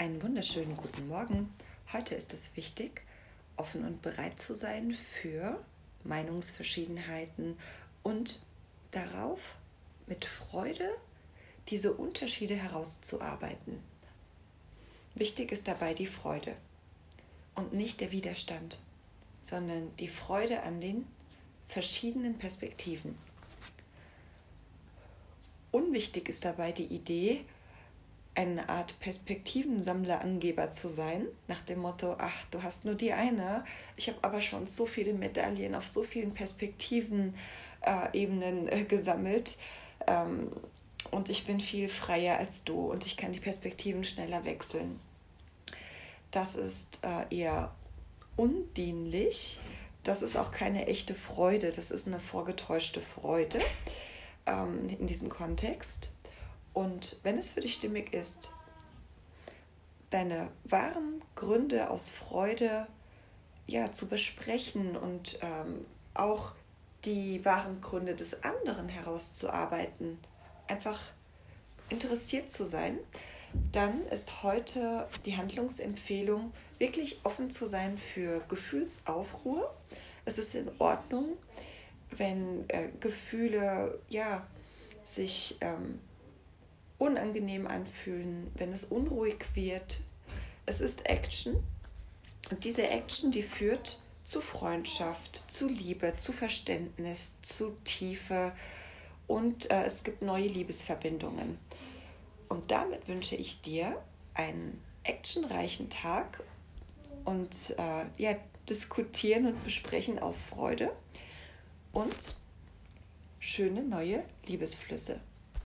Einen wunderschönen guten Morgen. Heute ist es wichtig, offen und bereit zu sein für Meinungsverschiedenheiten und darauf mit Freude diese Unterschiede herauszuarbeiten. Wichtig ist dabei die Freude und nicht der Widerstand, sondern die Freude an den verschiedenen Perspektiven. Unwichtig ist dabei die Idee, eine Art Perspektivensammler, Angeber zu sein, nach dem Motto, ach, du hast nur die eine, ich habe aber schon so viele Medaillen auf so vielen Perspektiven äh, äh, gesammelt ähm, und ich bin viel freier als du und ich kann die Perspektiven schneller wechseln. Das ist äh, eher undienlich. Das ist auch keine echte Freude, das ist eine vorgetäuschte Freude ähm, in diesem Kontext. Und wenn es für dich stimmig ist, deine wahren Gründe aus Freude ja, zu besprechen und ähm, auch die wahren Gründe des anderen herauszuarbeiten, einfach interessiert zu sein, dann ist heute die Handlungsempfehlung, wirklich offen zu sein für Gefühlsaufruhr. Es ist in Ordnung, wenn äh, Gefühle ja, sich ähm, unangenehm anfühlen, wenn es unruhig wird. Es ist Action und diese Action, die führt zu Freundschaft, zu Liebe, zu Verständnis, zu Tiefe und äh, es gibt neue Liebesverbindungen. Und damit wünsche ich dir einen actionreichen Tag und äh, ja, diskutieren und besprechen aus Freude und schöne neue Liebesflüsse.